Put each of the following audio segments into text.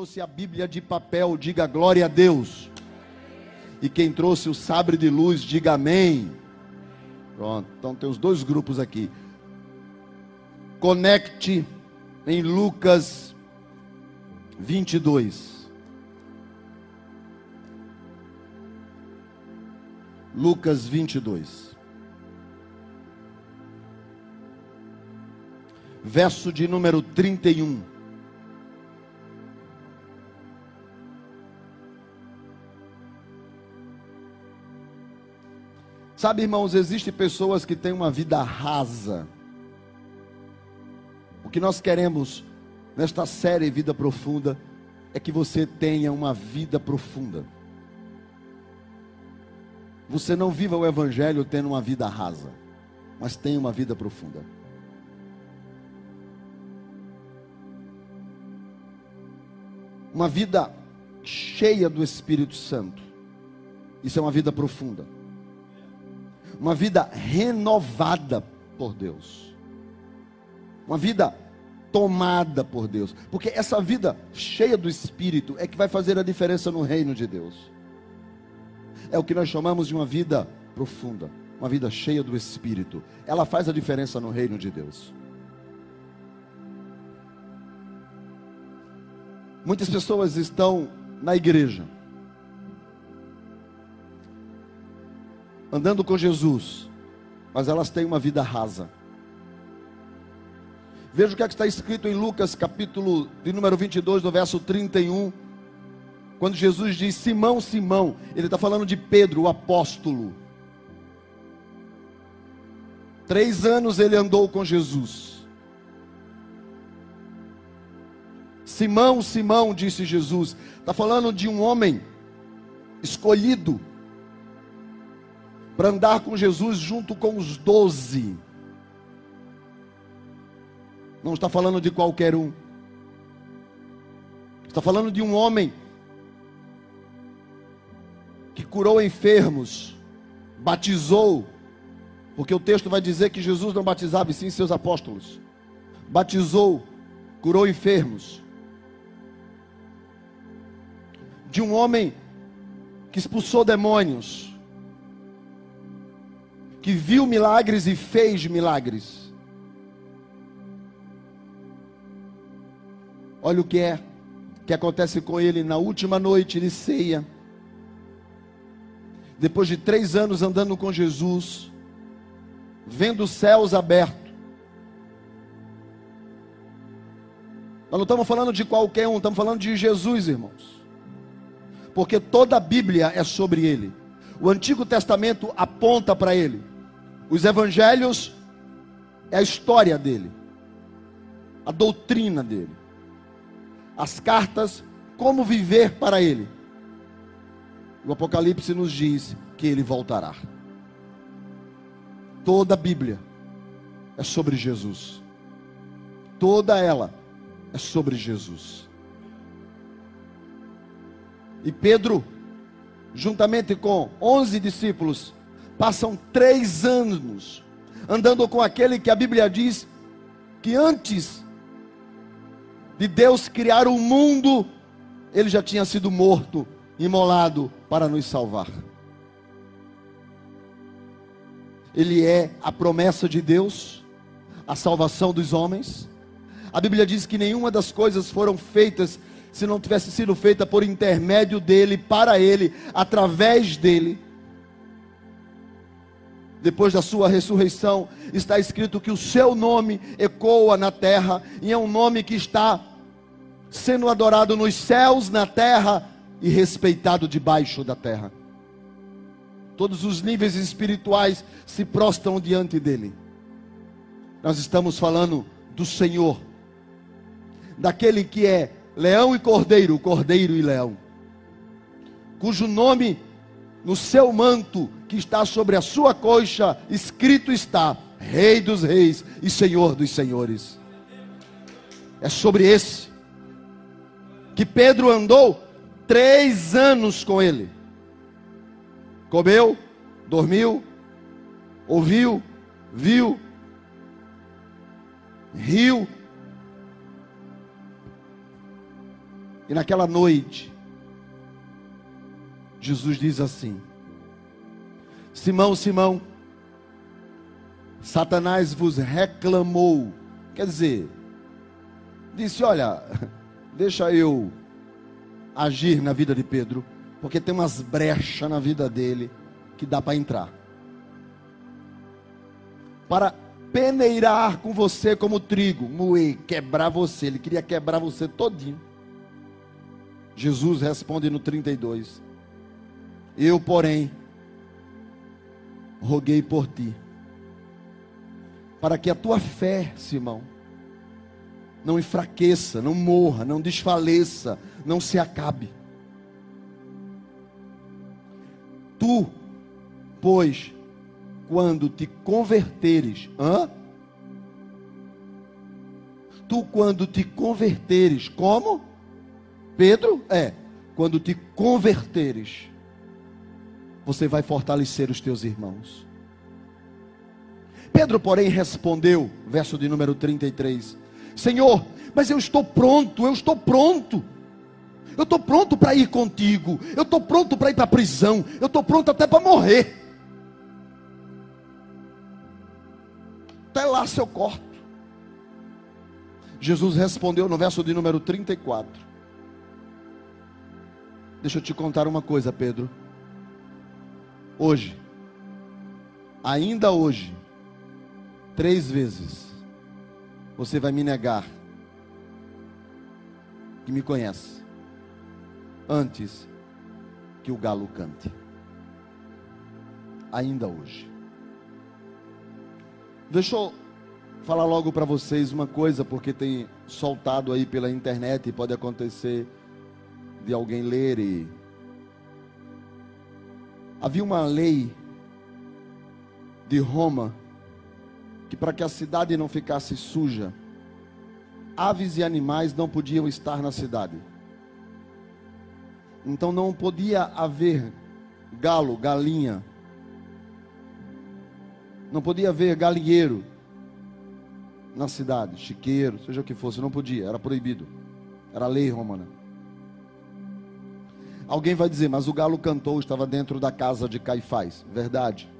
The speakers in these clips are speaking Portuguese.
trouxe a Bíblia de papel, diga glória a Deus. E quem trouxe o sabre de luz, diga amém. Pronto, então tem os dois grupos aqui. Conecte em Lucas 22. Lucas 22. Verso de número 31. Sabe, irmãos, existem pessoas que têm uma vida rasa. O que nós queremos nesta série Vida Profunda é que você tenha uma vida profunda. Você não viva o Evangelho tendo uma vida rasa, mas tenha uma vida profunda. Uma vida cheia do Espírito Santo. Isso é uma vida profunda uma vida renovada por Deus, uma vida tomada por Deus, porque essa vida cheia do Espírito é que vai fazer a diferença no reino de Deus. É o que nós chamamos de uma vida profunda, uma vida cheia do Espírito. Ela faz a diferença no reino de Deus. Muitas pessoas estão na igreja, andando com Jesus, mas elas têm uma vida rasa. Veja o que, é que está escrito em Lucas, capítulo de número 22, do verso 31. Quando Jesus diz Simão, Simão, ele está falando de Pedro, o apóstolo. Três anos ele andou com Jesus. Simão, Simão, disse Jesus, está falando de um homem escolhido, para andar com Jesus junto com os doze. Não está falando de qualquer um. Está falando de um homem que curou enfermos, batizou, porque o texto vai dizer que Jesus não batizava, e sim seus apóstolos. Batizou, curou enfermos. De um homem que expulsou demônios que viu milagres e fez milagres. Olha o que é que acontece com ele na última noite de ceia. Depois de três anos andando com Jesus, vendo os céus abertos. Nós não estamos falando de qualquer um, estamos falando de Jesus, irmãos. Porque toda a Bíblia é sobre ele. O Antigo Testamento aponta para ele. Os evangelhos é a história dele, a doutrina dele. As cartas, como viver para ele. O Apocalipse nos diz que ele voltará. Toda a Bíblia é sobre Jesus. Toda ela é sobre Jesus. E Pedro, juntamente com onze discípulos, passam três anos andando com aquele que a Bíblia diz que antes de Deus criar o mundo, ele já tinha sido morto, imolado para nos salvar. Ele é a promessa de Deus, a salvação dos homens. A Bíblia diz que nenhuma das coisas foram feitas se não tivesse sido feita por intermédio dele, para ele, através dele depois da sua ressurreição, está escrito que o seu nome ecoa na terra, e é um nome que está sendo adorado nos céus, na terra e respeitado debaixo da terra. Todos os níveis espirituais se prostram diante dele. Nós estamos falando do Senhor, daquele que é leão e cordeiro, cordeiro e leão, cujo nome no seu manto que está sobre a sua coxa, escrito está: Rei dos Reis e Senhor dos Senhores. É sobre esse que Pedro andou três anos com ele. Comeu, dormiu, ouviu, viu, riu. E naquela noite, Jesus diz assim: Simão, Simão, Satanás vos reclamou. Quer dizer, disse: Olha, deixa eu agir na vida de Pedro, porque tem umas brechas na vida dele que dá para entrar. Para peneirar com você como trigo, moer, quebrar você. Ele queria quebrar você todinho. Jesus responde no 32: Eu, porém, roguei por ti, para que a tua fé, Simão, não enfraqueça, não morra, não desfaleça, não se acabe. Tu, pois, quando te converteres, hã? Tu, quando te converteres, como? Pedro? É, quando te converteres, você vai fortalecer os teus irmãos. Pedro, porém, respondeu, verso de número 33, Senhor, mas eu estou pronto, eu estou pronto. Eu estou pronto para ir contigo. Eu estou pronto para ir para a prisão. Eu estou pronto até para morrer. Até lá se eu corto. Jesus respondeu no verso de número 34. Deixa eu te contar uma coisa, Pedro. Hoje, ainda hoje, três vezes, você vai me negar que me conhece antes que o galo cante. Ainda hoje. Deixa eu falar logo para vocês uma coisa, porque tem soltado aí pela internet e pode acontecer de alguém ler e havia uma lei de Roma que para que a cidade não ficasse suja, aves e animais não podiam estar na cidade. Então não podia haver galo, galinha. Não podia haver galinheiro na cidade, chiqueiro, seja o que fosse, não podia, era proibido. Era lei romana. Alguém vai dizer, mas o galo cantou, estava dentro da casa de Caifás. Verdade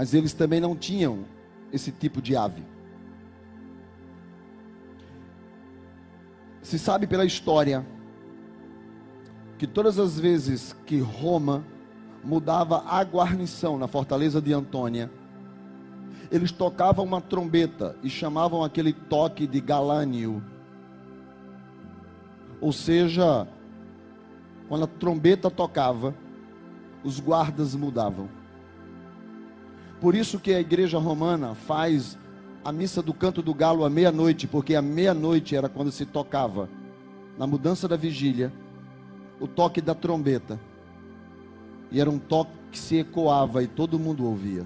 mas eles também não tinham esse tipo de ave. Se sabe pela história que todas as vezes que Roma mudava a guarnição na fortaleza de Antônia, eles tocavam uma trombeta e chamavam aquele toque de galânio. Ou seja, quando a trombeta tocava, os guardas mudavam. Por isso que a igreja romana faz a missa do canto do galo à meia-noite, porque à meia-noite era quando se tocava, na mudança da vigília, o toque da trombeta. E era um toque que se ecoava e todo mundo ouvia.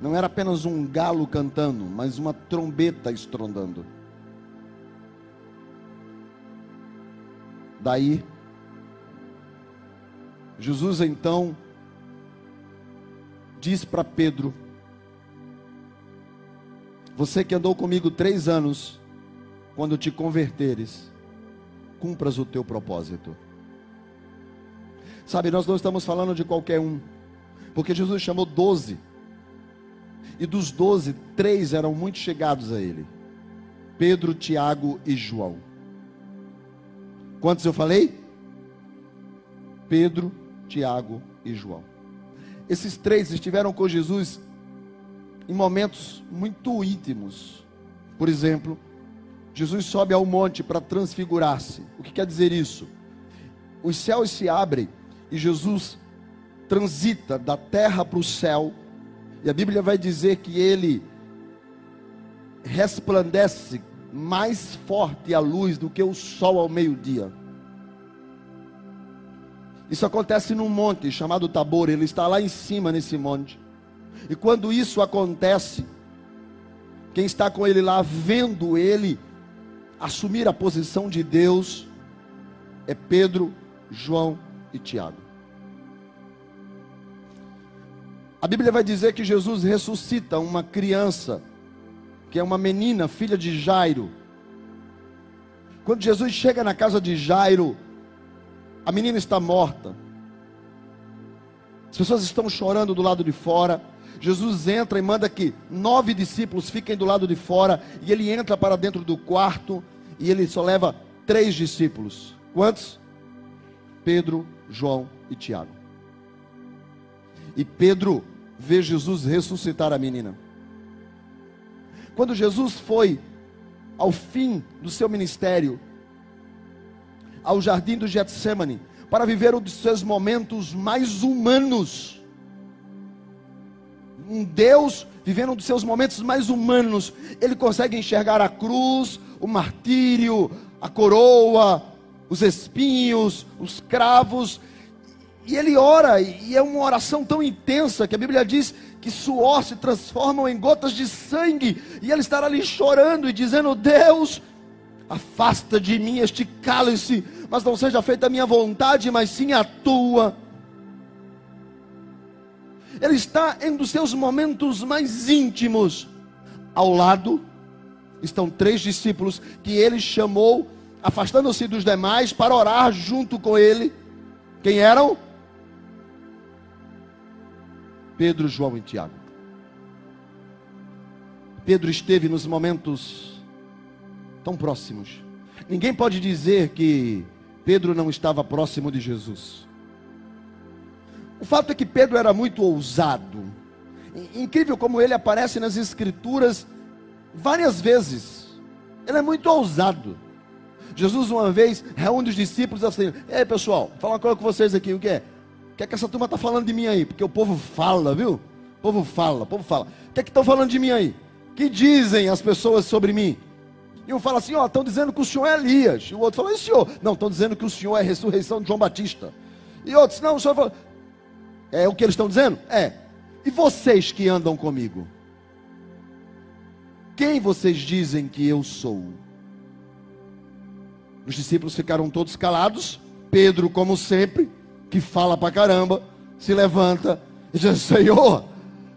Não era apenas um galo cantando, mas uma trombeta estrondando. Daí, Jesus então diz para Pedro: Você que andou comigo três anos, quando te converteres, cumpras o teu propósito. Sabe, nós não estamos falando de qualquer um, porque Jesus chamou doze, e dos doze, três eram muito chegados a ele: Pedro, Tiago e João. Quantos eu falei? Pedro, Tiago e João. Esses três estiveram com Jesus em momentos muito íntimos. Por exemplo, Jesus sobe ao monte para transfigurar-se. O que quer dizer isso? Os céus se abrem e Jesus transita da terra para o céu. E a Bíblia vai dizer que ele resplandece mais forte a luz do que o sol ao meio-dia. Isso acontece num monte chamado Tabor, ele está lá em cima nesse monte. E quando isso acontece, quem está com ele lá, vendo ele assumir a posição de Deus, é Pedro, João e Tiago. A Bíblia vai dizer que Jesus ressuscita uma criança, que é uma menina, filha de Jairo. Quando Jesus chega na casa de Jairo, a menina está morta. As pessoas estão chorando do lado de fora. Jesus entra e manda que nove discípulos fiquem do lado de fora. E ele entra para dentro do quarto. E ele só leva três discípulos. Quantos? Pedro, João e Tiago. E Pedro vê Jesus ressuscitar a menina. Quando Jesus foi ao fim do seu ministério, ao jardim do Getsemane, para viver um dos seus momentos mais humanos. Um Deus vivendo um dos seus momentos mais humanos, ele consegue enxergar a cruz, o martírio, a coroa, os espinhos, os cravos, e ele ora, e é uma oração tão intensa que a Bíblia diz que suor se transformam em gotas de sangue, e ele estará ali chorando e dizendo: Deus, afasta de mim este cálice, mas não seja feita a minha vontade, mas sim a tua. Ele está em um dos seus momentos mais íntimos. Ao lado estão três discípulos que ele chamou, afastando-se dos demais, para orar junto com ele. Quem eram? Pedro, João e Tiago. Pedro esteve nos momentos tão próximos. Ninguém pode dizer que Pedro não estava próximo de Jesus. O fato é que Pedro era muito ousado. Incrível como ele aparece nas Escrituras várias vezes. Ele é muito ousado. Jesus, uma vez, reúne os discípulos assim: Ei pessoal, fala uma coisa com vocês aqui, o que é? Que é que essa turma está falando de mim aí? Porque o povo fala, viu? O povo fala, o povo fala. O que é que estão falando de mim aí? O que dizem as pessoas sobre mim? E um fala assim: Ó, estão dizendo que o senhor é Elias. E o outro fala: E o senhor? Não, estão dizendo que o senhor é a ressurreição de João Batista. E outros: Não, o senhor fala. É o que eles estão dizendo? É. E vocês que andam comigo? Quem vocês dizem que eu sou? Os discípulos ficaram todos calados. Pedro, como sempre, que fala pra caramba, se levanta e diz: Senhor,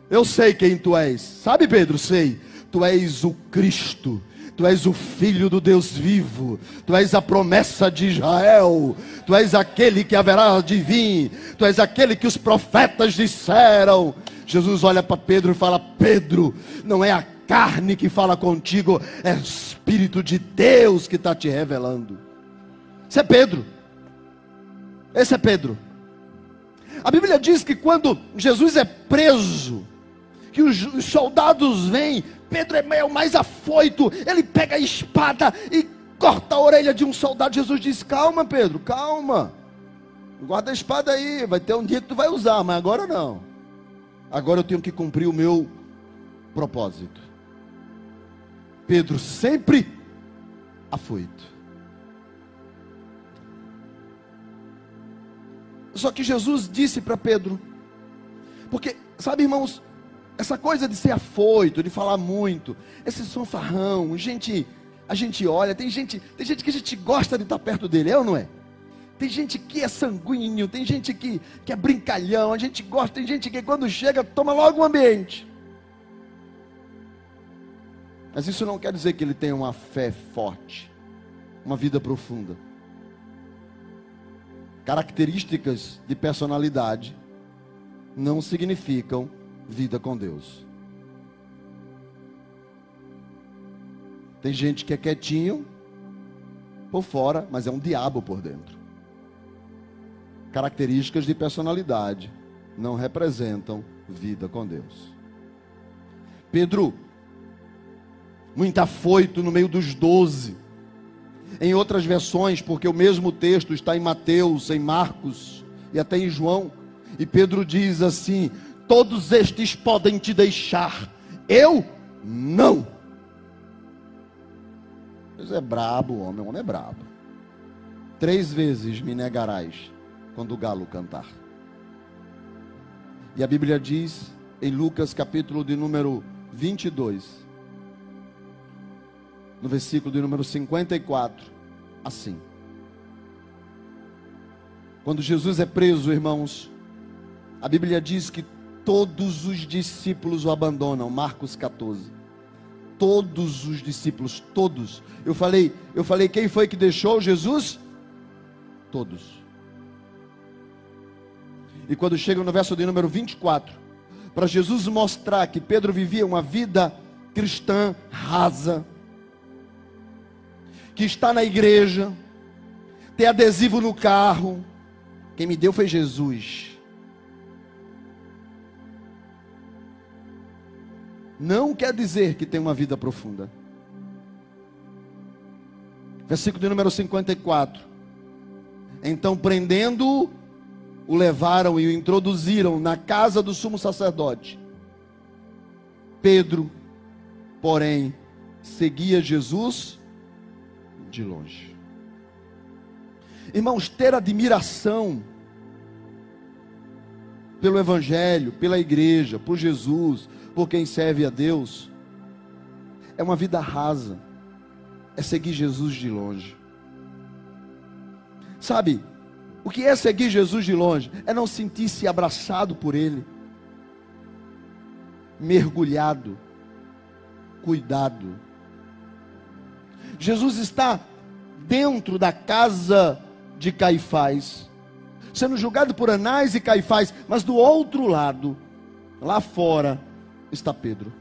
eu sei quem tu és. Sabe, Pedro? Sei. Tu és o Cristo, Tu és o filho do Deus vivo, Tu és a promessa de Israel, Tu és aquele que haverá de vir, Tu és aquele que os profetas disseram. Jesus olha para Pedro e fala: Pedro, não é a carne que fala contigo, é o Espírito de Deus que está te revelando. Esse é Pedro. Esse é Pedro. A Bíblia diz que quando Jesus é preso, que os, os soldados vêm, Pedro é o mais afoito, ele pega a espada e corta a orelha de um soldado. Jesus diz: Calma, Pedro, calma. Guarda a espada aí, vai ter um dia que tu vai usar, mas agora não. Agora eu tenho que cumprir o meu propósito. Pedro sempre afoito. Só que Jesus disse para Pedro, porque, sabe, irmãos, essa coisa de ser afoito, de falar muito, esse sonfarrão, gente, a gente olha, tem gente, tem gente que a gente gosta de estar perto dele, é ou não é? Tem gente que é sanguíneo, tem gente que, que é brincalhão, a gente gosta, tem gente que quando chega toma logo o ambiente. Mas isso não quer dizer que ele tenha uma fé forte, uma vida profunda. Características de personalidade não significam vida com Deus. Tem gente que é quietinho por fora, mas é um diabo por dentro. Características de personalidade não representam vida com Deus. Pedro, muito afoito no meio dos doze. Em outras versões, porque o mesmo texto está em Mateus, em Marcos e até em João. E Pedro diz assim: todos estes podem te deixar, eu não. Deus é brabo, homem, o homem é brabo. Três vezes me negarás quando o galo cantar. E a Bíblia diz em Lucas capítulo de número 22, no versículo de número 54, assim. Quando Jesus é preso, irmãos, a Bíblia diz que todos os discípulos o abandonam. Marcos 14. todos os discípulos, todos. Eu falei, eu falei quem foi que deixou Jesus? Todos. E quando chega no verso de número 24, para Jesus mostrar que Pedro vivia uma vida cristã rasa, que está na igreja, tem adesivo no carro, quem me deu foi Jesus. Não quer dizer que tem uma vida profunda. Versículo de número 54. Então, prendendo-o, o levaram e o introduziram na casa do sumo sacerdote. Pedro, porém, seguia Jesus de longe. Irmãos, ter admiração pelo Evangelho, pela igreja, por Jesus, por quem serve a Deus, é uma vida rasa, é seguir Jesus de longe. Sabe, o que é seguir Jesus de longe? É não sentir-se abraçado por Ele, mergulhado, cuidado. Jesus está dentro da casa de Caifás, sendo julgado por Anás e Caifás, mas do outro lado, lá fora, está Pedro.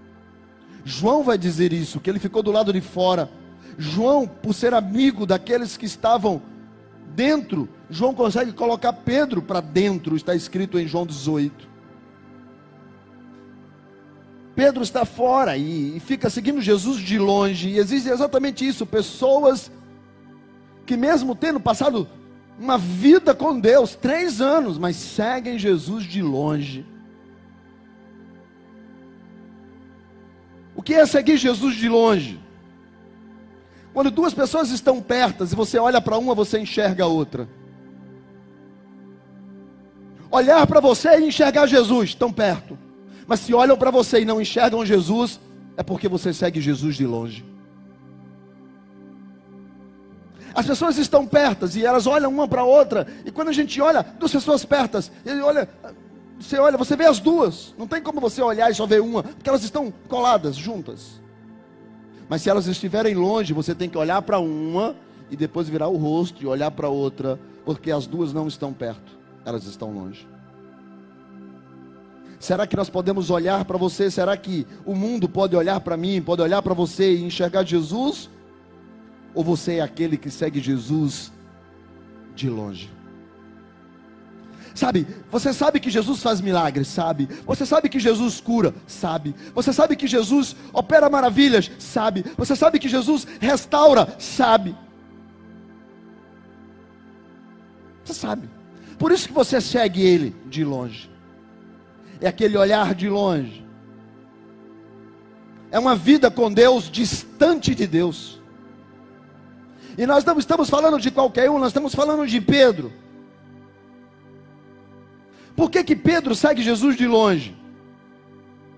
João vai dizer isso, que ele ficou do lado de fora. João, por ser amigo daqueles que estavam dentro, João consegue colocar Pedro para dentro, está escrito em João 18. Pedro está fora e, e fica seguindo Jesus de longe, e existe exatamente isso: pessoas que, mesmo tendo passado uma vida com Deus, três anos, mas seguem Jesus de longe. O que é seguir Jesus de longe? Quando duas pessoas estão pertas e você olha para uma, você enxerga a outra. Olhar para você e enxergar Jesus, tão perto. Mas se olham para você e não enxergam Jesus, é porque você segue Jesus de longe. As pessoas estão pertas e elas olham uma para a outra. E quando a gente olha duas pessoas pertas, ele olha, você olha, você vê as duas. Não tem como você olhar e só ver uma, porque elas estão coladas juntas. Mas se elas estiverem longe, você tem que olhar para uma e depois virar o rosto e olhar para outra, porque as duas não estão perto, elas estão longe. Será que nós podemos olhar para você? Será que o mundo pode olhar para mim, pode olhar para você e enxergar Jesus? Ou você é aquele que segue Jesus de longe? Sabe, você sabe que Jesus faz milagres, sabe? Você sabe que Jesus cura, sabe? Você sabe que Jesus opera maravilhas, sabe? Você sabe que Jesus restaura, sabe? Você sabe. Por isso que você segue ele de longe. É aquele olhar de longe. É uma vida com Deus distante de Deus. E nós não estamos falando de qualquer um, nós estamos falando de Pedro. Por que, que Pedro segue Jesus de longe?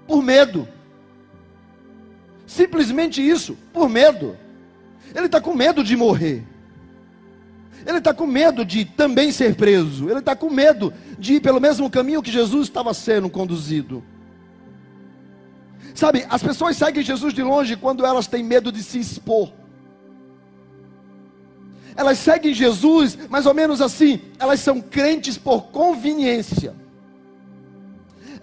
Por medo. Simplesmente isso, por medo. Ele está com medo de morrer. Ele está com medo de também ser preso. Ele está com medo de ir pelo mesmo caminho que Jesus estava sendo conduzido. Sabe, as pessoas seguem Jesus de longe quando elas têm medo de se expor elas seguem Jesus mais ou menos assim, elas são crentes por conveniência.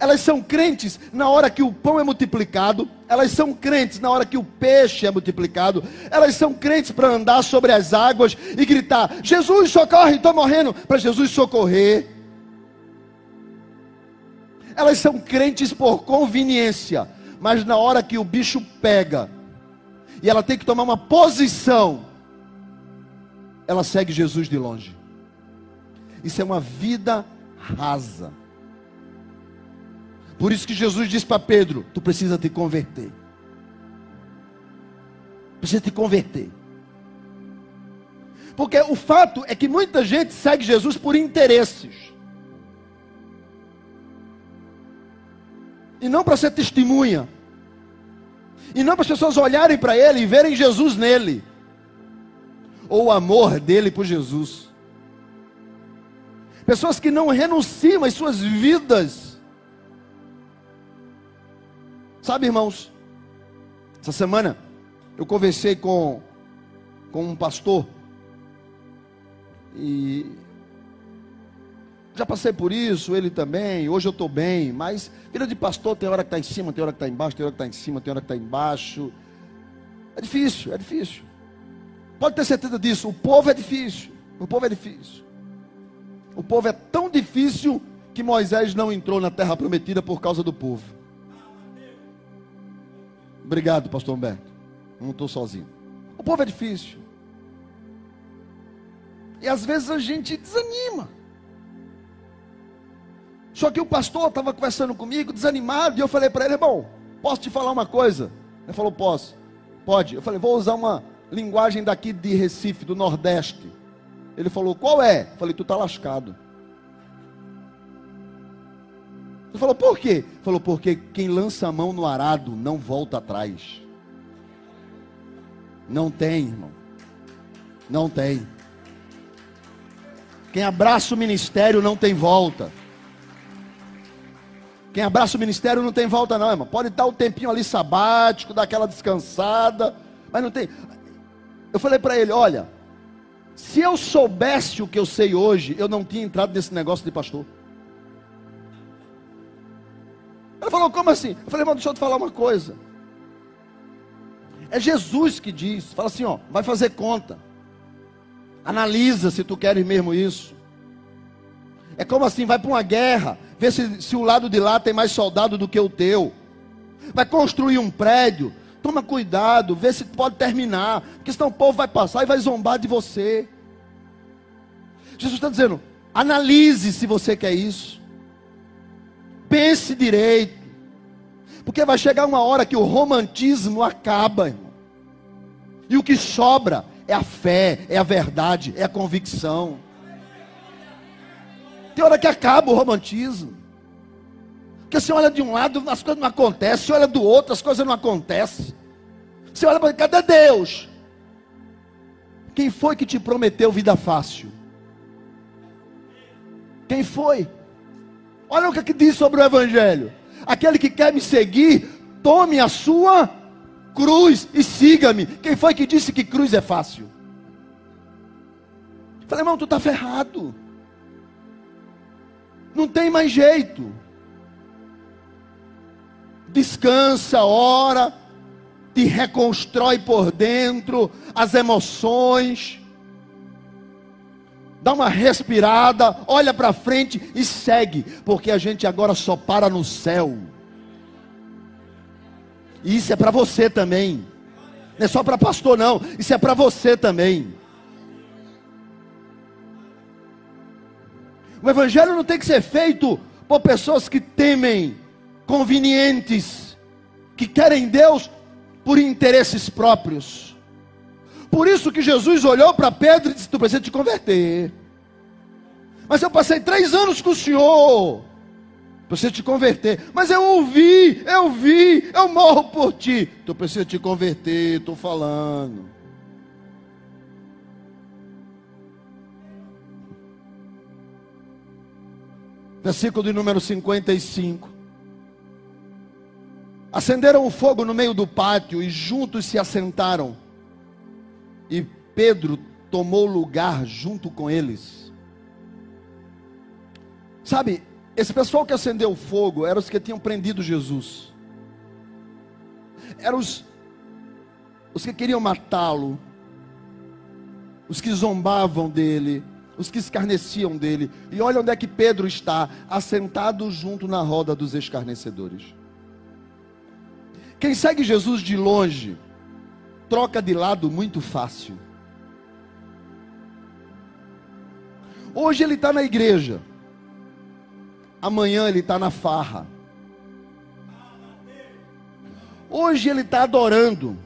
Elas são crentes na hora que o pão é multiplicado, elas são crentes na hora que o peixe é multiplicado, elas são crentes para andar sobre as águas e gritar: Jesus socorre, estou morrendo, para Jesus socorrer. Elas são crentes por conveniência, mas na hora que o bicho pega e ela tem que tomar uma posição, ela segue Jesus de longe. Isso é uma vida rasa. Por isso que Jesus diz para Pedro: Tu precisa te converter. Precisa te converter. Porque o fato é que muita gente segue Jesus por interesses. E não para ser testemunha. E não para as pessoas olharem para ele e verem Jesus nele ou o amor dele por Jesus. Pessoas que não renunciam às suas vidas. Sabe, irmãos? Essa semana eu conversei com, com um pastor e já passei por isso, ele também, hoje eu estou bem, mas vida de pastor tem hora que está em cima, tem hora que está embaixo, tem hora que está em cima, tem hora que está embaixo. É difícil, é difícil. Pode ter certeza disso, o povo é difícil, o povo é difícil. O povo é tão difícil que Moisés não entrou na terra prometida por causa do povo. Obrigado, pastor Humberto. Não estou sozinho. O povo é difícil. E às vezes a gente desanima. Só que o pastor estava conversando comigo, desanimado, e eu falei para ele, irmão, posso te falar uma coisa? Ele falou, posso. Pode. Eu falei, vou usar uma linguagem daqui de Recife, do Nordeste. Ele falou, qual é? Eu falei, tu tá lascado. Ele falou, por quê? Falou, porque quem lança a mão no arado não volta atrás. Não tem, irmão. Não tem. Quem abraça o ministério não tem volta. Quem abraça o ministério não tem volta, não, irmão. Pode o um tempinho ali sabático, dar aquela descansada, mas não tem. Eu falei para ele: olha, se eu soubesse o que eu sei hoje, eu não tinha entrado nesse negócio de pastor. Ele falou: como assim? Eu falei: irmão, deixa eu te falar uma coisa. É Jesus que diz: fala assim, ó, vai fazer conta. Analisa se tu queres mesmo isso. É como assim, vai para uma guerra, vê se, se o lado de lá tem mais soldado do que o teu. Vai construir um prédio, toma cuidado, vê se pode terminar, porque senão o povo vai passar e vai zombar de você. Jesus está dizendo: analise se você quer isso, pense direito, porque vai chegar uma hora que o romantismo acaba, irmão. e o que sobra é a fé, é a verdade, é a convicção. Tem hora que acaba o romantismo. Porque você olha de um lado, as coisas não acontecem. Você olha do outro, as coisas não acontecem. Você olha para cadê Deus? Quem foi que te prometeu vida fácil? Quem foi? Olha o que, é que diz sobre o Evangelho. Aquele que quer me seguir, tome a sua cruz e siga-me. Quem foi que disse que cruz é fácil? Falei, irmão, tu está ferrado. Não tem mais jeito. Descansa, ora, te reconstrói por dentro as emoções. Dá uma respirada, olha para frente e segue, porque a gente agora só para no céu. E isso é para você também. Não é só para pastor não, isso é para você também. O evangelho não tem que ser feito por pessoas que temem, convenientes, que querem Deus por interesses próprios. Por isso que Jesus olhou para Pedro e disse: Tu precisa te converter. Mas eu passei três anos com o Senhor. Precisa te converter. Mas eu ouvi, eu vi, eu morro por ti. Tu precisa te converter, estou falando. versículo de número 55. Acenderam o fogo no meio do pátio e juntos se assentaram. E Pedro tomou lugar junto com eles. Sabe, esse pessoal que acendeu o fogo eram os que tinham prendido Jesus. Eram os, os que queriam matá-lo. Os que zombavam dele os que escarneciam dele. E olha onde é que Pedro está, assentado junto na roda dos escarnecedores. Quem segue Jesus de longe, troca de lado muito fácil. Hoje ele está na igreja, amanhã ele está na farra. Hoje ele está adorando,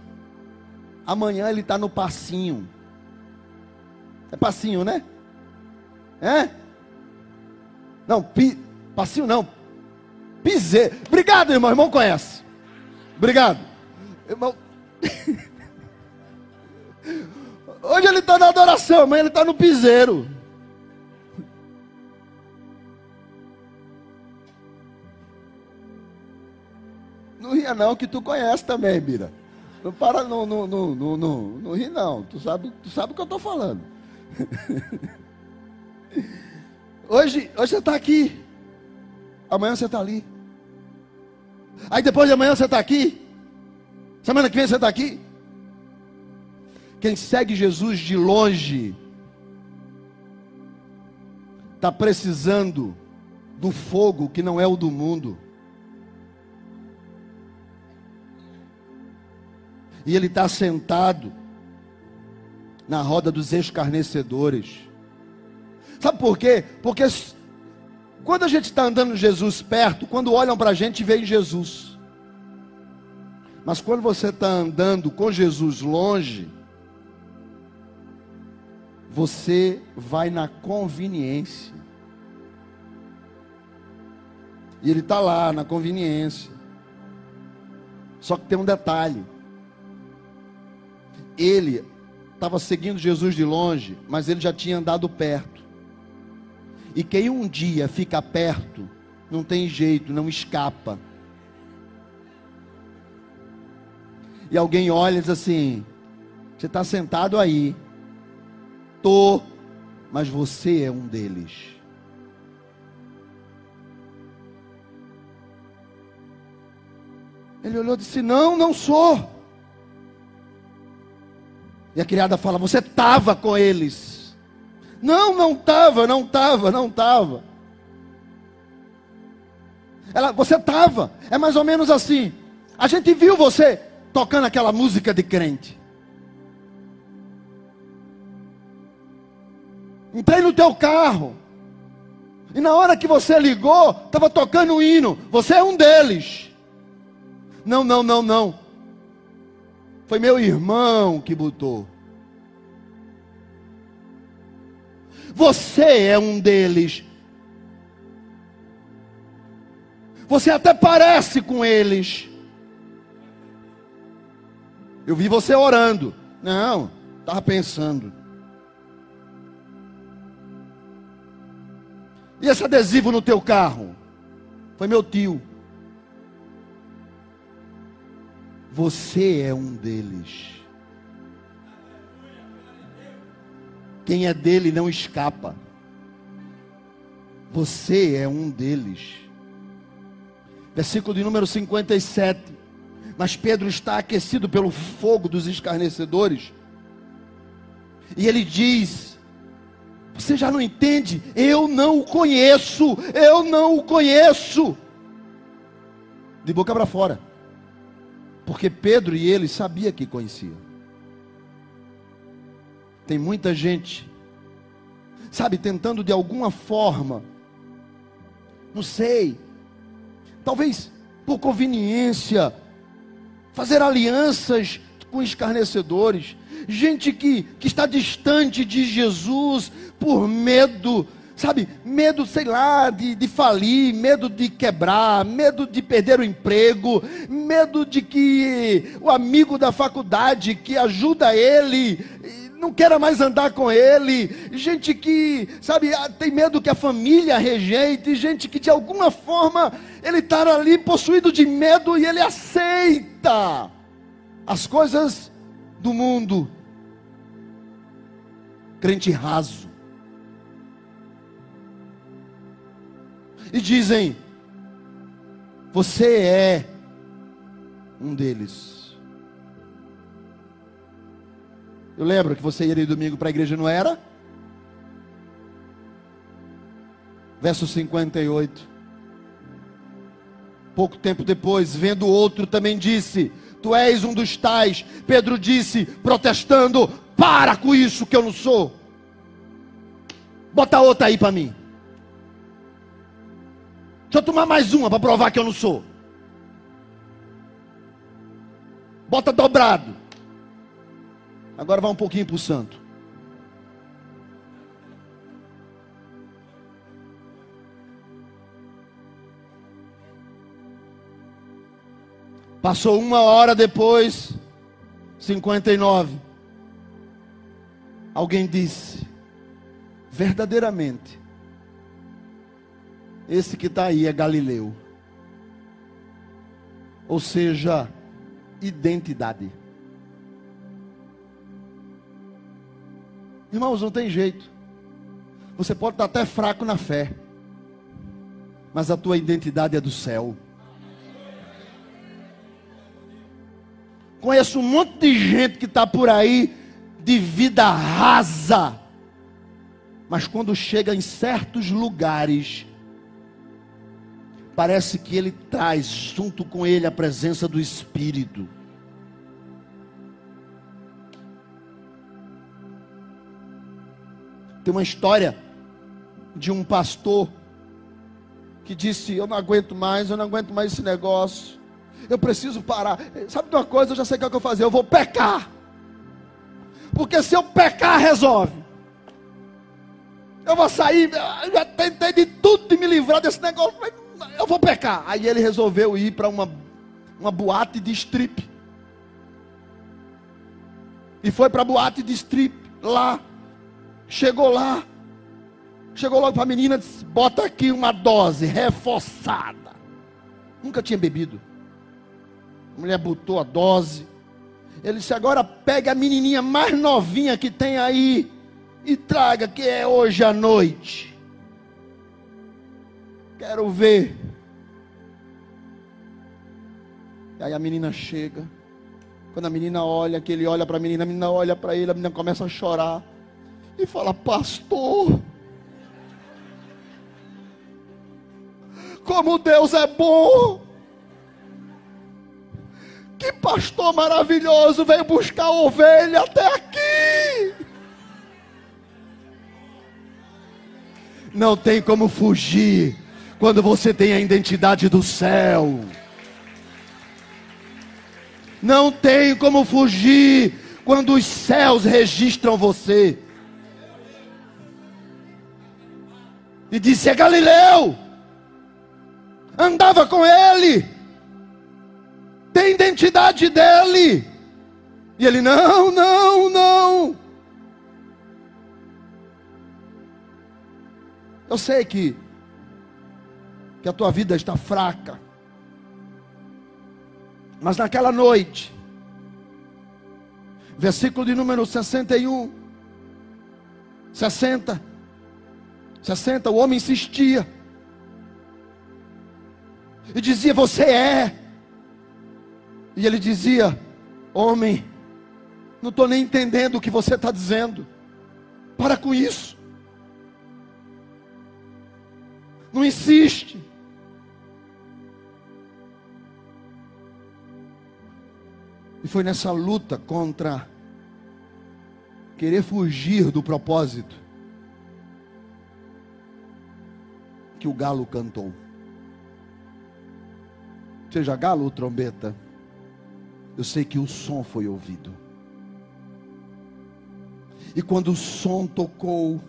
amanhã ele está no passinho. É passinho, né? É? Não, pi, passinho não. Piseiro. Obrigado, irmão. Irmão conhece. Obrigado. Irmão. Hoje ele está na adoração, amanhã ele está no piseiro. Não ria não, que tu conhece também, Bira. Não para, não, não, não, não, não, não ri não. Tu sabe, tu sabe o que eu estou falando. Hoje, hoje você está aqui. Amanhã você está ali. Aí depois de amanhã você está aqui. Semana que vem você está aqui. Quem segue Jesus de longe está precisando do fogo que não é o do mundo. E ele está sentado na roda dos escarnecedores. Sabe por quê? Porque quando a gente está andando Jesus perto, quando olham para a gente, veem Jesus. Mas quando você está andando com Jesus longe, você vai na conveniência. E ele está lá na conveniência. Só que tem um detalhe. Ele estava seguindo Jesus de longe, mas ele já tinha andado perto. E quem um dia fica perto, não tem jeito, não escapa. E alguém olha e diz assim: Você está sentado aí, Tô, mas você é um deles. Ele olhou e disse: Não, não sou. E a criada fala: Você estava com eles. Não, não estava, não estava, não estava. Ela, você estava. É mais ou menos assim. A gente viu você tocando aquela música de crente. Entrei no teu carro. E na hora que você ligou, estava tocando o hino. Você é um deles. Não, não, não, não. Foi meu irmão que botou. Você é um deles. Você até parece com eles. Eu vi você orando. Não, estava pensando. E esse adesivo no teu carro? Foi meu tio. Você é um deles. Quem é dele não escapa. Você é um deles. Versículo de número 57. Mas Pedro está aquecido pelo fogo dos escarnecedores. E ele diz: você já não entende? Eu não o conheço. Eu não o conheço. De boca para fora. Porque Pedro e ele sabia que conhecia. Tem muita gente, sabe, tentando de alguma forma, não sei, talvez por conveniência, fazer alianças com escarnecedores, gente que, que está distante de Jesus por medo, sabe, medo, sei lá, de, de falir, medo de quebrar, medo de perder o emprego, medo de que o amigo da faculdade que ajuda ele não queira mais andar com ele, gente que, sabe, ah, tem medo que a família rejeite, gente que de alguma forma ele está ali possuído de medo e ele aceita as coisas do mundo crente raso. E dizem: Você é um deles. Eu lembro que você ia domingo para a igreja, não era? Verso 58. Pouco tempo depois, vendo outro, também disse: Tu és um dos tais. Pedro disse, protestando: para com isso que eu não sou. Bota outra aí para mim. Deixa eu tomar mais uma para provar que eu não sou. Bota dobrado. Agora vai um pouquinho para o santo. Passou uma hora depois, 59. Alguém disse: verdadeiramente, esse que está aí é Galileu. Ou seja, identidade. Irmãos, não tem jeito. Você pode estar até fraco na fé, mas a tua identidade é do céu. Conheço um monte de gente que está por aí de vida rasa, mas quando chega em certos lugares, parece que ele traz junto com ele a presença do Espírito. Tem uma história de um pastor que disse: Eu não aguento mais, eu não aguento mais esse negócio. Eu preciso parar. Sabe de uma coisa? Eu já sei o que, é que eu vou fazer. Eu vou pecar. Porque se eu pecar, resolve. Eu vou sair. Eu já tentei de tudo de me livrar desse negócio. Mas eu vou pecar. Aí ele resolveu ir para uma, uma boate de strip. E foi para a boate de strip. Lá. Chegou lá. Chegou logo para a menina disse: Bota aqui uma dose reforçada. Nunca tinha bebido. A mulher botou a dose. Ele disse: Agora pegue a menininha mais novinha que tem aí e traga, que é hoje à noite. Quero ver. E aí a menina chega. Quando a menina olha, que ele olha para a menina, a menina olha para ele, a menina começa a chorar. E fala, pastor. Como Deus é bom. Que pastor maravilhoso veio buscar a ovelha até aqui. Não tem como fugir quando você tem a identidade do céu. Não tem como fugir quando os céus registram você. E disse: É Galileu. Andava com ele. Tem identidade dele. E ele: Não, não, não. Eu sei que que a tua vida está fraca. Mas naquela noite, versículo de número 61, 60, 60, o homem insistia e dizia: Você é. E ele dizia: Homem, não estou nem entendendo o que você está dizendo. Para com isso. Não insiste. E foi nessa luta contra querer fugir do propósito que o galo cantou. Seja galo ou trombeta, eu sei que o som foi ouvido. E quando o som tocou,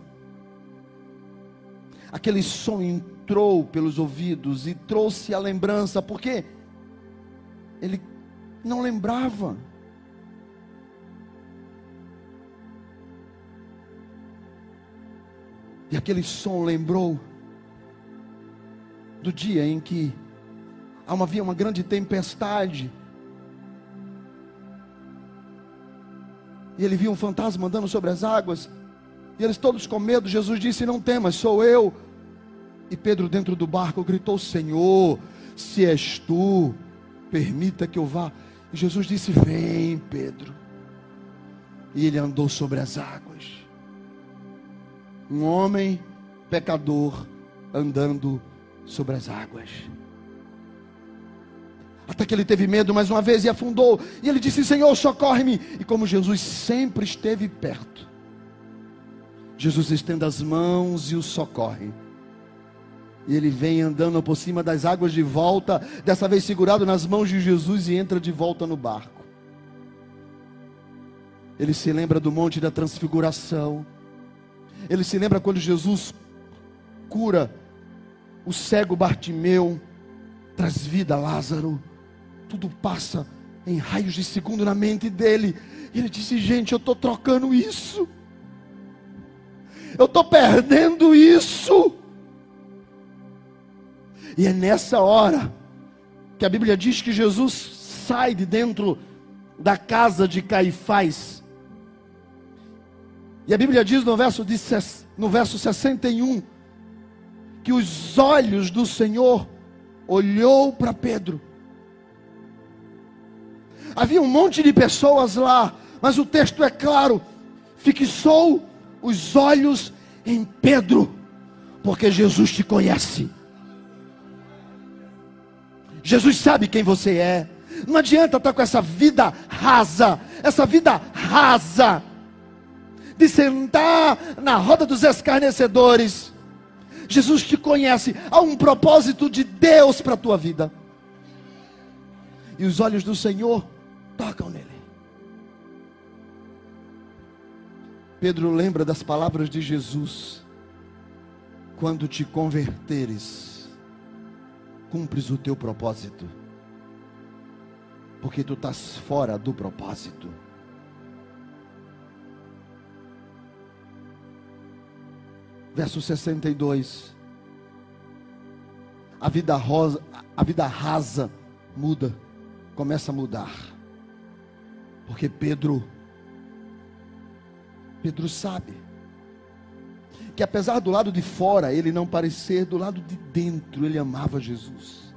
aquele som entrou pelos ouvidos e trouxe a lembrança, porque ele não lembrava. E aquele som lembrou do dia em que havia uma grande tempestade. E ele viu um fantasma andando sobre as águas. E eles todos com medo. Jesus disse: Não temas, sou eu. E Pedro, dentro do barco, gritou: Senhor, se és tu, permita que eu vá. E Jesus disse: Vem, Pedro. E ele andou sobre as águas. Um homem pecador andando sobre as águas. Até que ele teve medo mais uma vez e afundou. E ele disse: Senhor, socorre-me. E como Jesus sempre esteve perto, Jesus estende as mãos e o socorre. E ele vem andando por cima das águas de volta, dessa vez segurado nas mãos de Jesus e entra de volta no barco. Ele se lembra do monte da transfiguração. Ele se lembra quando Jesus cura o cego Bartimeu, traz vida a Lázaro. Tudo passa em raios de segundo na mente dele. E ele disse: Gente, eu estou trocando isso. Eu estou perdendo isso. E é nessa hora que a Bíblia diz que Jesus sai de dentro da casa de Caifás E a Bíblia diz no verso, de, no verso 61 que os olhos do Senhor olhou para Pedro. Havia um monte de pessoas lá, mas o texto é claro: fixou os olhos em Pedro, porque Jesus te conhece. Jesus sabe quem você é. Não adianta estar com essa vida rasa, essa vida rasa, de sentar na roda dos escarnecedores. Jesus te conhece, há um propósito de Deus para a tua vida. E os olhos do Senhor tocam nele. Pedro lembra das palavras de Jesus: quando te converteres, cumpres o teu propósito, porque tu estás fora do propósito. Verso 62. A vida rosa, a vida rasa muda, começa a mudar. Porque Pedro Pedro sabe que apesar do lado de fora ele não parecer, do lado de dentro ele amava Jesus.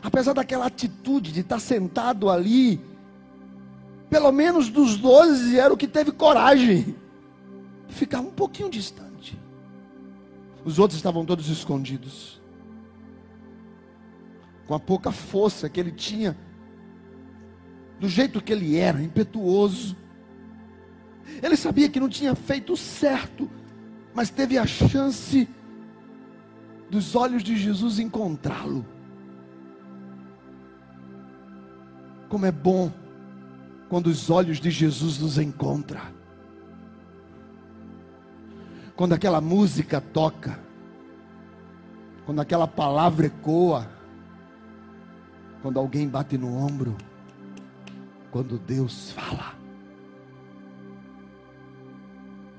Apesar daquela atitude de estar sentado ali, pelo menos dos doze era o que teve coragem de ficar um pouquinho distante. Os outros estavam todos escondidos. Com a pouca força que ele tinha, do jeito que ele era, impetuoso, ele sabia que não tinha feito certo, mas teve a chance dos olhos de Jesus encontrá-lo. Como é bom quando os olhos de Jesus nos encontram. Quando aquela música toca, quando aquela palavra ecoa, quando alguém bate no ombro, quando Deus fala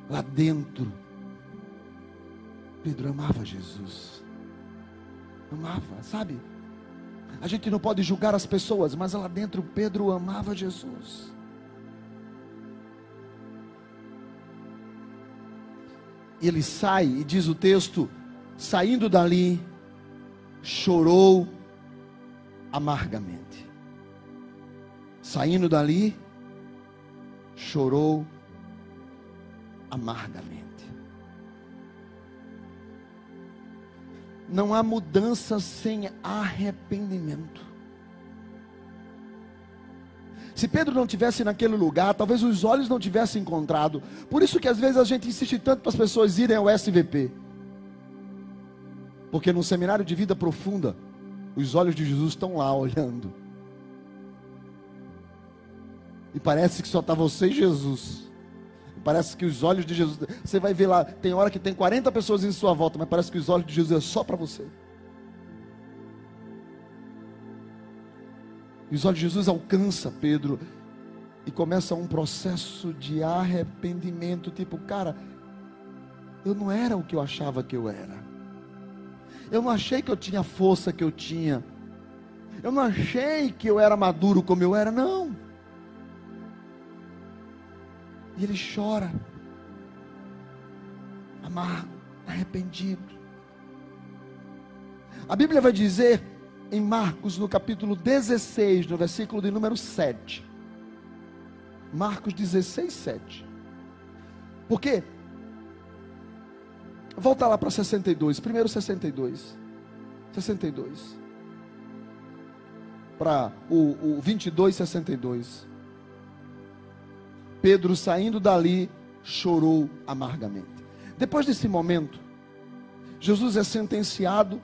lá dentro, Pedro amava Jesus. Amava, sabe? A gente não pode julgar as pessoas, mas lá dentro Pedro amava Jesus. Ele sai, e diz o texto: saindo dali, chorou amargamente. Saindo dali, chorou amargamente. Não há mudança sem arrependimento. Se Pedro não tivesse naquele lugar, talvez os olhos não tivessem encontrado. Por isso que às vezes a gente insiste tanto para as pessoas irem ao SVP. Porque no seminário de vida profunda, os olhos de Jesus estão lá olhando. E parece que só está você e Jesus. Parece que os olhos de Jesus. Você vai ver lá, tem hora que tem 40 pessoas em sua volta, mas parece que os olhos de Jesus é só para você. E os olhos de Jesus alcança Pedro e começa um processo de arrependimento, tipo, cara, eu não era o que eu achava que eu era. Eu não achei que eu tinha a força que eu tinha. Eu não achei que eu era maduro como eu era, não. E ele chora, amargo, arrependido. A Bíblia vai dizer em Marcos, no capítulo 16, no versículo de número 7. Marcos 16, 7. Porque, volta lá para 62, primeiro 62. 62. Para o, o 22, 62. Pedro, saindo dali, chorou amargamente. Depois desse momento, Jesus é sentenciado,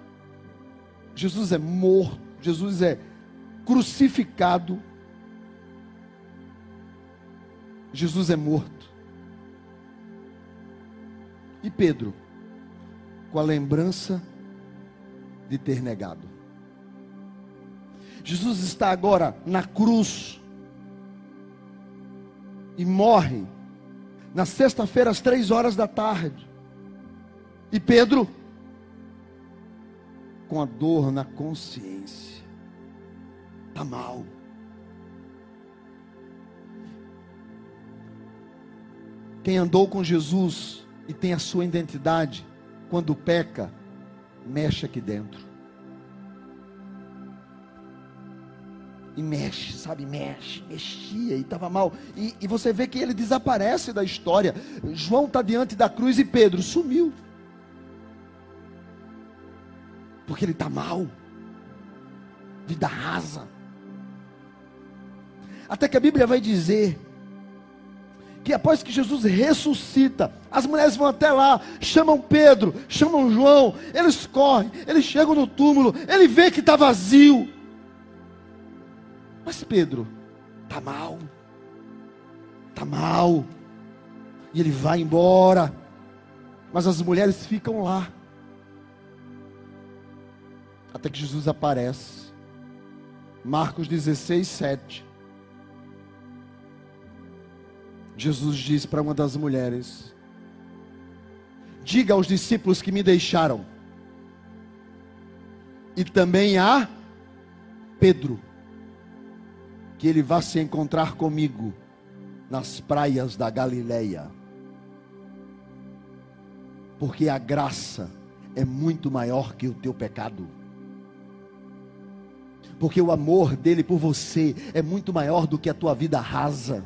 Jesus é morto, Jesus é crucificado, Jesus é morto. E Pedro, com a lembrança de ter negado. Jesus está agora na cruz, e morre na sexta-feira às três horas da tarde. E Pedro, com a dor na consciência, está mal. Quem andou com Jesus e tem a sua identidade, quando peca, mexe aqui dentro. E mexe, sabe? Mexe, mexia e estava mal. E, e, você vê que ele desaparece da história. João está diante da cruz e Pedro sumiu. Porque ele está mal. Vida rasa. Até que a Bíblia vai dizer que após que Jesus ressuscita, as mulheres vão até lá, chamam Pedro, chamam João, eles correm, eles chegam no túmulo, ele vê que está vazio. Mas Pedro está mal, está mal, e ele vai embora, mas as mulheres ficam lá, até que Jesus aparece. Marcos 16, 7. Jesus diz para uma das mulheres: Diga aos discípulos que me deixaram, e também a Pedro, que ele vá se encontrar comigo nas praias da Galileia, porque a graça é muito maior que o teu pecado. Porque o amor dele por você é muito maior do que a tua vida rasa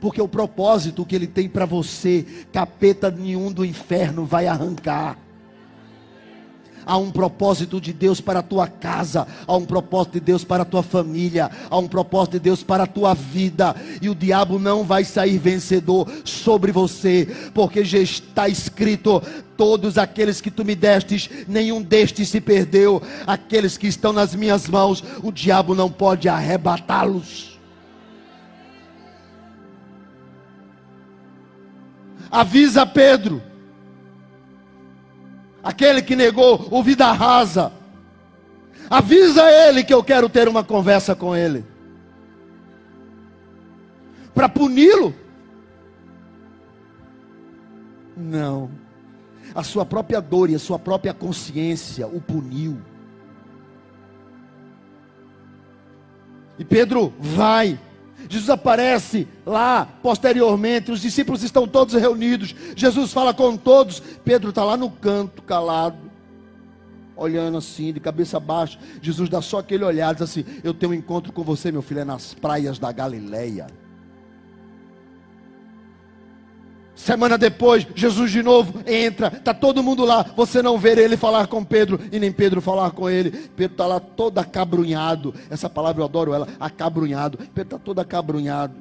porque o propósito que ele tem para você, capeta nenhum do inferno vai arrancar. Há um propósito de Deus para a tua casa, há um propósito de Deus para a tua família, há um propósito de Deus para a tua vida, e o diabo não vai sair vencedor sobre você, porque já está escrito: todos aqueles que tu me destes, nenhum destes se perdeu, aqueles que estão nas minhas mãos, o diabo não pode arrebatá-los. avisa Pedro, aquele que negou o vida rasa, avisa ele que eu quero ter uma conversa com ele, para puni-lo. Não, a sua própria dor e a sua própria consciência o puniu. E Pedro vai Jesus aparece lá posteriormente, os discípulos estão todos reunidos. Jesus fala com todos. Pedro está lá no canto, calado, olhando assim, de cabeça baixa. Jesus dá só aquele olhar, diz assim: Eu tenho um encontro com você, meu filho, é nas praias da Galileia. Semana depois, Jesus de novo entra, está todo mundo lá. Você não vê ele falar com Pedro e nem Pedro falar com ele. Pedro está lá todo acabrunhado. Essa palavra eu adoro ela, acabrunhado. Pedro está todo acabrunhado.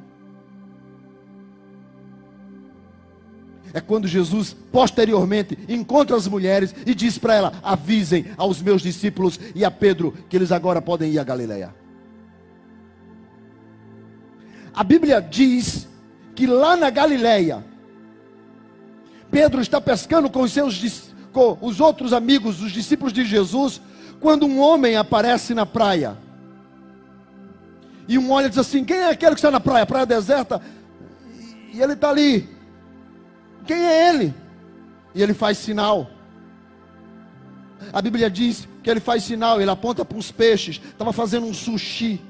É quando Jesus, posteriormente, encontra as mulheres e diz para ela: avisem aos meus discípulos e a Pedro que eles agora podem ir a Galileia. A Bíblia diz que lá na Galileia, Pedro está pescando com os seus com os outros amigos, os discípulos de Jesus, quando um homem aparece na praia. E um olha e diz assim: Quem é aquele que está na praia? Praia deserta. E ele está ali. Quem é ele? E ele faz sinal. A Bíblia diz que ele faz sinal, ele aponta para os peixes. Estava fazendo um sushi.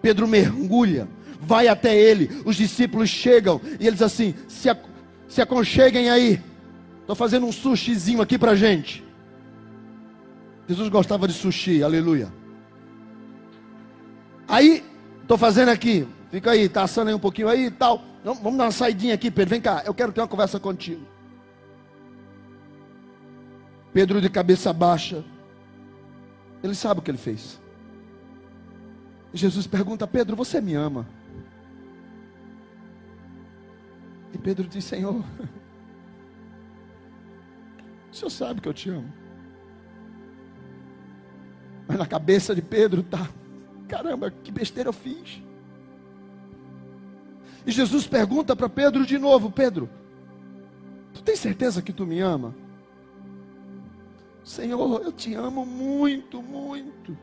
Pedro mergulha vai até ele. Os discípulos chegam e eles assim: se, se aconcheguem aí. Estou fazendo um sushizinho aqui para gente. Jesus gostava de sushi, aleluia. Aí, estou fazendo aqui. Fica aí, tá assando aí um pouquinho aí e tal. Vamos dar uma saidinha aqui, Pedro. Vem cá, eu quero ter uma conversa contigo. Pedro de cabeça baixa. Ele sabe o que ele fez. Jesus pergunta: Pedro, você me ama? E Pedro diz: Senhor, o Senhor sabe que eu te amo. Mas na cabeça de Pedro está: caramba, que besteira eu fiz. E Jesus pergunta para Pedro de novo: Pedro, tu tem certeza que tu me ama? Senhor, eu te amo muito, muito.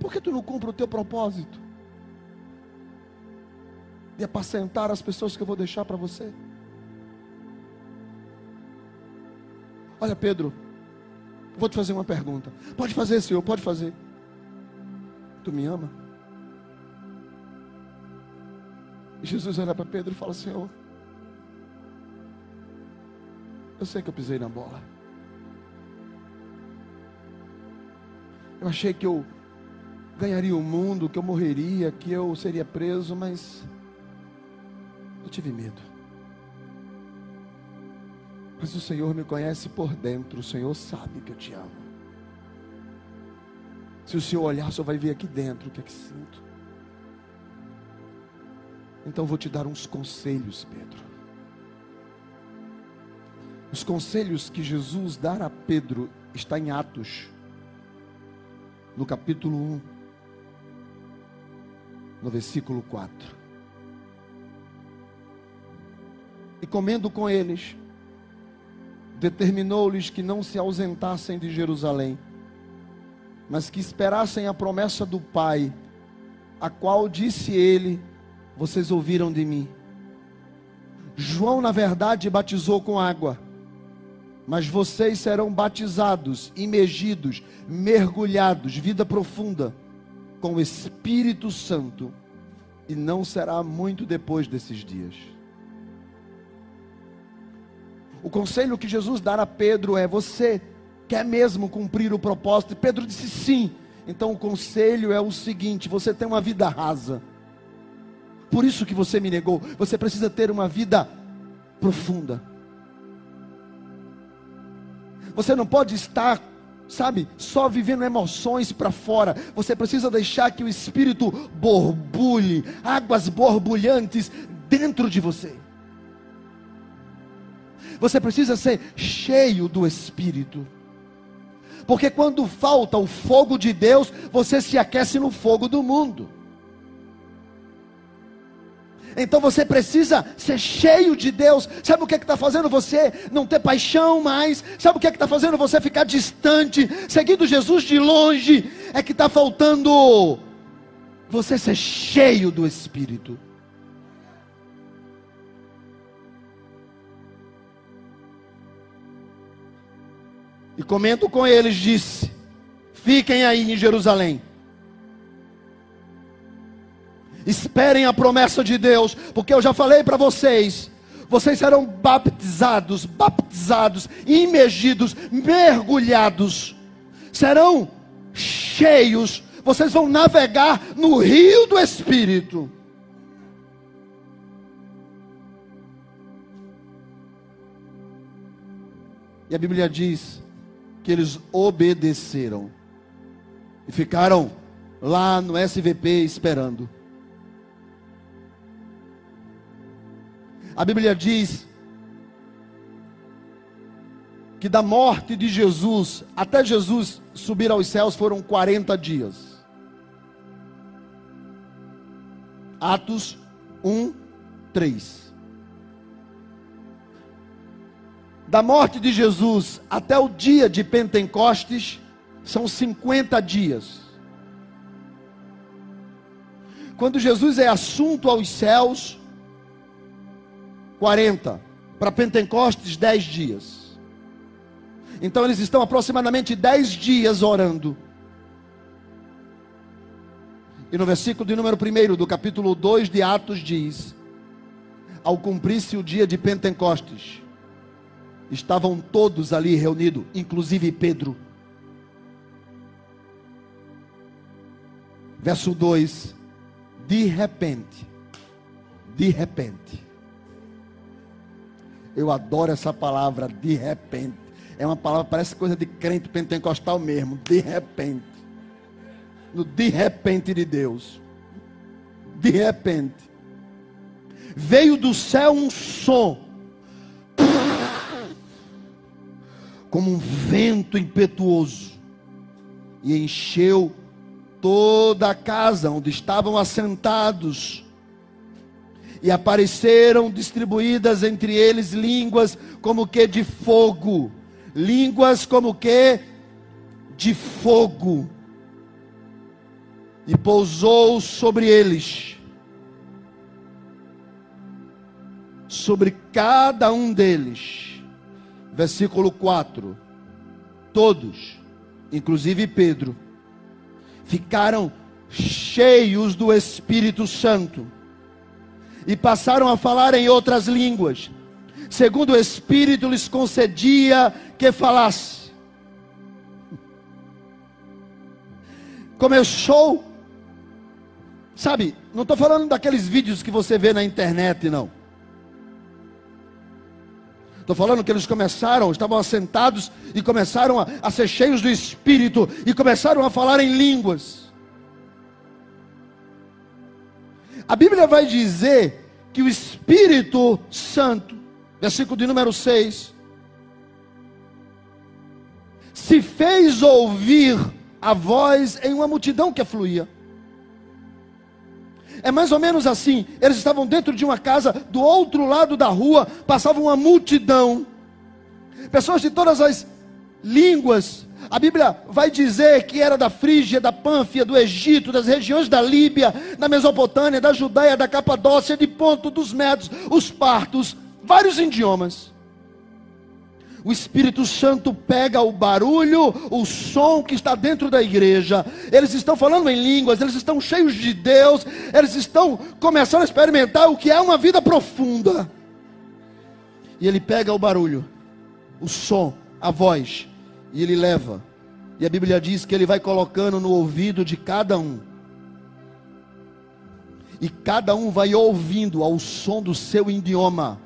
Por que tu não cumpre o teu propósito? De apacentar as pessoas que eu vou deixar para você. Olha, Pedro, vou te fazer uma pergunta. Pode fazer, Senhor, pode fazer. Tu me ama? Jesus olha para Pedro e fala: Senhor, eu sei que eu pisei na bola. Eu achei que eu ganharia o mundo, que eu morreria, que eu seria preso, mas eu tive medo. Mas o Senhor me conhece por dentro, o Senhor sabe que eu te amo. Se o Senhor olhar, só vai ver aqui dentro o que é que sinto. Então vou te dar uns conselhos, Pedro. Os conselhos que Jesus dá a Pedro está em Atos, no capítulo 1, no versículo 4. E comendo com eles, determinou-lhes que não se ausentassem de Jerusalém, mas que esperassem a promessa do Pai, a qual disse ele: Vocês ouviram de mim. João, na verdade, batizou com água, mas vocês serão batizados, imergidos, mergulhados, vida profunda, com o Espírito Santo, e não será muito depois desses dias. O conselho que Jesus dá a Pedro é: Você quer mesmo cumprir o propósito? E Pedro disse sim. Então o conselho é o seguinte: você tem uma vida rasa. Por isso que você me negou. Você precisa ter uma vida profunda. Você não pode estar, sabe, só vivendo emoções para fora. Você precisa deixar que o espírito borbulhe, águas borbulhantes dentro de você. Você precisa ser cheio do espírito. Porque quando falta o fogo de Deus, você se aquece no fogo do mundo. Então você precisa ser cheio de Deus. Sabe o que é está fazendo você não ter paixão mais? Sabe o que é está fazendo você ficar distante, seguindo Jesus de longe? É que está faltando você ser cheio do Espírito. E comendo com eles, disse: Fiquem aí em Jerusalém. Esperem a promessa de Deus, porque eu já falei para vocês. Vocês serão baptizados, baptizados, imergidos, mergulhados. Serão cheios. Vocês vão navegar no rio do Espírito. E a Bíblia diz que eles obedeceram e ficaram lá no SVP esperando. A Bíblia diz que da morte de Jesus até Jesus subir aos céus foram 40 dias. Atos 1, 3. Da morte de Jesus até o dia de Pentecostes, são 50 dias. Quando Jesus é assunto aos céus, 40. Para Pentecostes, 10 dias. Então eles estão aproximadamente 10 dias orando. E no versículo de número 1 do capítulo 2 de Atos diz: Ao cumprir-se o dia de Pentecostes, Estavam todos ali reunidos, inclusive Pedro. Verso 2: De repente, de repente. Eu adoro essa palavra, de repente. É uma palavra, parece coisa de crente pentecostal mesmo. De repente. No de repente de Deus. De repente. Veio do céu um som como um vento impetuoso, e encheu toda a casa onde estavam assentados. E apareceram distribuídas entre eles línguas como que de fogo, línguas como que de fogo. E pousou sobre eles, sobre cada um deles versículo 4. Todos, inclusive Pedro, ficaram cheios do Espírito Santo e passaram a falar em outras línguas, segundo o Espírito lhes concedia que falasse. Começou, sabe, não estou falando daqueles vídeos que você vê na internet, não. Estou falando que eles começaram, estavam assentados e começaram a, a ser cheios do Espírito e começaram a falar em línguas. A Bíblia vai dizer que o Espírito Santo, versículo de número 6, se fez ouvir a voz em uma multidão que afluía. É mais ou menos assim. Eles estavam dentro de uma casa, do outro lado da rua passava uma multidão. Pessoas de todas as línguas. A Bíblia vai dizer que era da Frígia, da Pânfia, do Egito, das regiões da Líbia, da Mesopotâmia, da Judéia, da Capadócia, de Ponto, dos Medos, os Partos, vários idiomas o Espírito Santo pega o barulho, o som que está dentro da igreja. Eles estão falando em línguas, eles estão cheios de Deus, eles estão começando a experimentar o que é uma vida profunda. E ele pega o barulho, o som, a voz, e ele leva. E a Bíblia diz que ele vai colocando no ouvido de cada um. E cada um vai ouvindo ao som do seu idioma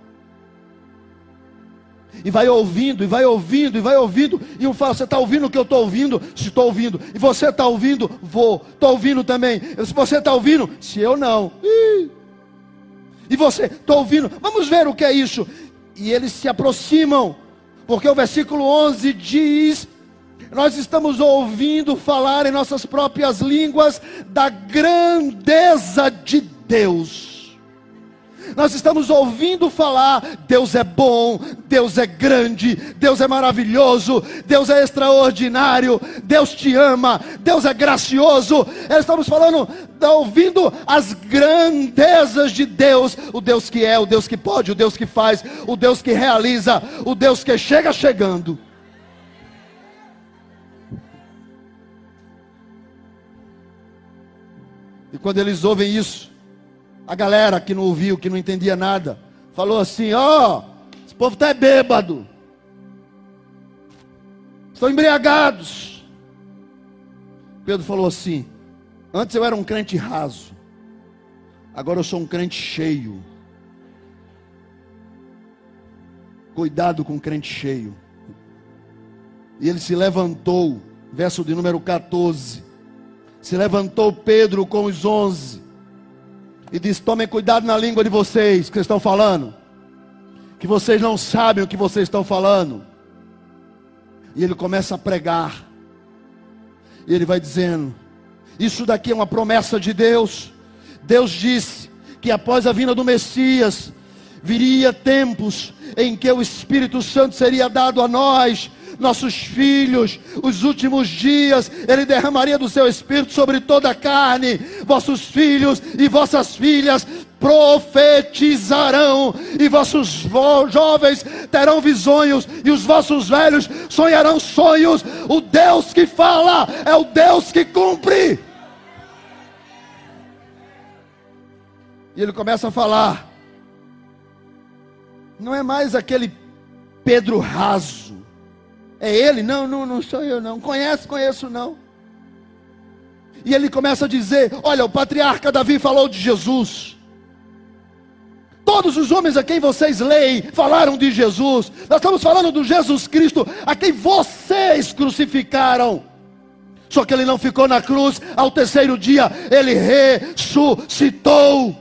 e vai ouvindo, e vai ouvindo, e vai ouvindo, e um fala: Você está ouvindo o que eu estou ouvindo? Se estou ouvindo, e você está ouvindo? Vou, estou ouvindo também. Se você está ouvindo? Se eu não, e você, estou ouvindo, vamos ver o que é isso. E eles se aproximam, porque o versículo 11 diz: Nós estamos ouvindo falar em nossas próprias línguas da grandeza de Deus. Nós estamos ouvindo falar: Deus é bom, Deus é grande, Deus é maravilhoso, Deus é extraordinário, Deus te ama, Deus é gracioso. Estamos falando, ouvindo as grandezas de Deus, o Deus que é, o Deus que pode, o Deus que faz, o Deus que realiza, o Deus que chega chegando. E quando eles ouvem isso, a galera que não ouviu, que não entendia nada, falou assim: Ó, oh, esse povo está bêbado, estão embriagados. Pedro falou assim: Antes eu era um crente raso, agora eu sou um crente cheio. Cuidado com o crente cheio. E ele se levantou, verso de número 14. Se levantou Pedro com os onze e diz: Tomem cuidado na língua de vocês que estão falando, que vocês não sabem o que vocês estão falando. E ele começa a pregar, e ele vai dizendo: Isso daqui é uma promessa de Deus. Deus disse que após a vinda do Messias, viria tempos em que o Espírito Santo seria dado a nós, nossos filhos, os últimos dias, Ele derramaria do seu Espírito sobre toda a carne, vossos filhos e vossas filhas profetizarão, e vossos jovens terão visões, e os vossos velhos sonharão sonhos. O Deus que fala é o Deus que cumpre. E ele começa a falar. Não é mais aquele Pedro raso. É ele? Não, não, não sou eu não. Conhece, conheço não. E ele começa a dizer: Olha, o patriarca Davi falou de Jesus. Todos os homens a quem vocês leem falaram de Jesus. Nós estamos falando do Jesus Cristo a quem vocês crucificaram. Só que ele não ficou na cruz, ao terceiro dia ele ressuscitou.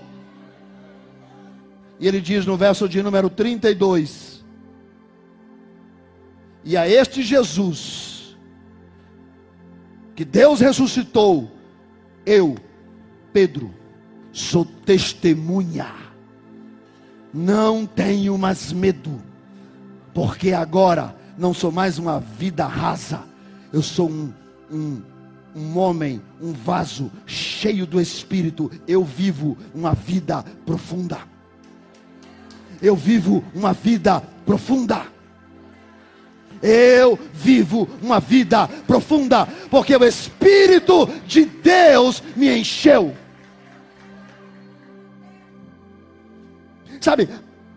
E ele diz no verso de número 32: e a este Jesus, que Deus ressuscitou, eu, Pedro, sou testemunha. Não tenho mais medo, porque agora não sou mais uma vida rasa, eu sou um, um, um homem, um vaso cheio do Espírito. Eu vivo uma vida profunda. Eu vivo uma vida profunda. Eu vivo uma vida profunda, porque o Espírito de Deus me encheu. Sabe,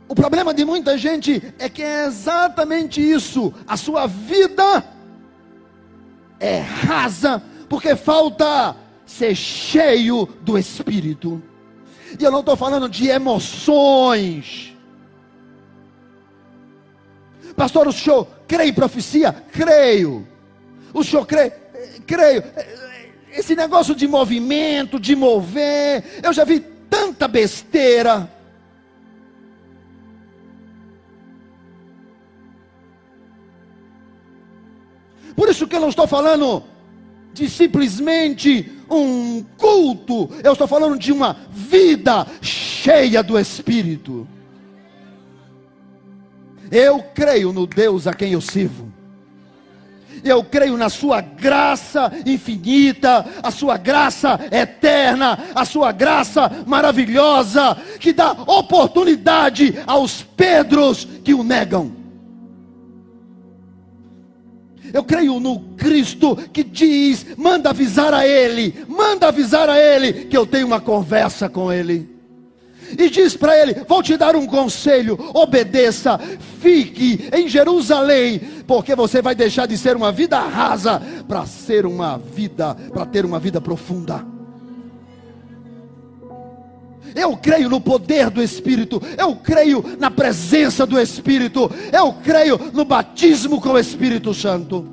o problema de muita gente é que é exatamente isso. A sua vida é rasa porque falta ser cheio do Espírito. E eu não estou falando de emoções. Pastor, o senhor crê em profecia? Creio. O senhor crê? Creio. Esse negócio de movimento, de mover, eu já vi tanta besteira. Por isso que eu não estou falando de simplesmente um culto, eu estou falando de uma vida cheia do Espírito. Eu creio no Deus a quem eu sirvo. Eu creio na sua graça infinita, a sua graça eterna, a sua graça maravilhosa, que dá oportunidade aos Pedros que o negam. Eu creio no Cristo que diz: manda avisar a Ele, manda avisar a Ele que eu tenho uma conversa com Ele. E diz para ele: Vou te dar um conselho, obedeça, fique em Jerusalém, porque você vai deixar de ser uma vida rasa para ser uma vida, para ter uma vida profunda. Eu creio no poder do Espírito, eu creio na presença do Espírito, eu creio no batismo com o Espírito Santo.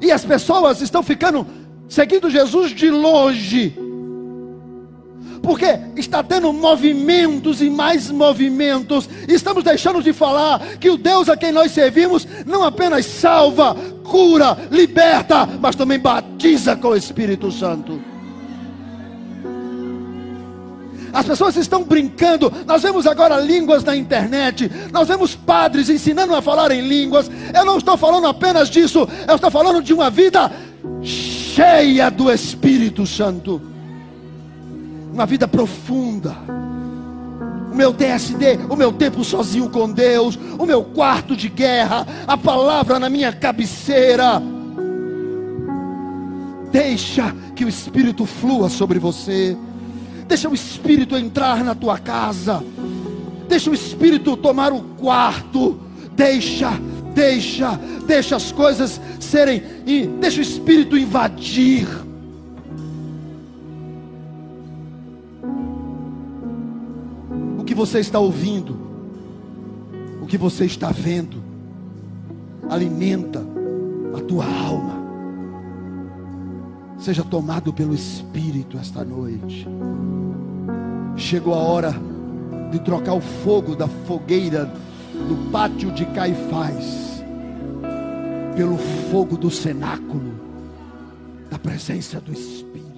E as pessoas estão ficando seguindo Jesus de longe, porque está tendo movimentos e mais movimentos, estamos deixando de falar que o Deus a quem nós servimos não apenas salva, cura, liberta, mas também batiza com o Espírito Santo. As pessoas estão brincando. Nós vemos agora línguas na internet. Nós vemos padres ensinando a falar em línguas. Eu não estou falando apenas disso. Eu estou falando de uma vida cheia do Espírito Santo. Uma vida profunda. O meu TSD, o meu tempo sozinho com Deus, o meu quarto de guerra, a palavra na minha cabeceira. Deixa que o Espírito flua sobre você. Deixa o Espírito entrar na tua casa. Deixa o Espírito tomar o quarto. Deixa, deixa, deixa as coisas serem. Deixa o Espírito invadir. Você está ouvindo, o que você está vendo, alimenta a tua alma seja tomado pelo Espírito esta noite. Chegou a hora de trocar o fogo da fogueira do pátio de Caifás pelo fogo do cenáculo da presença do Espírito.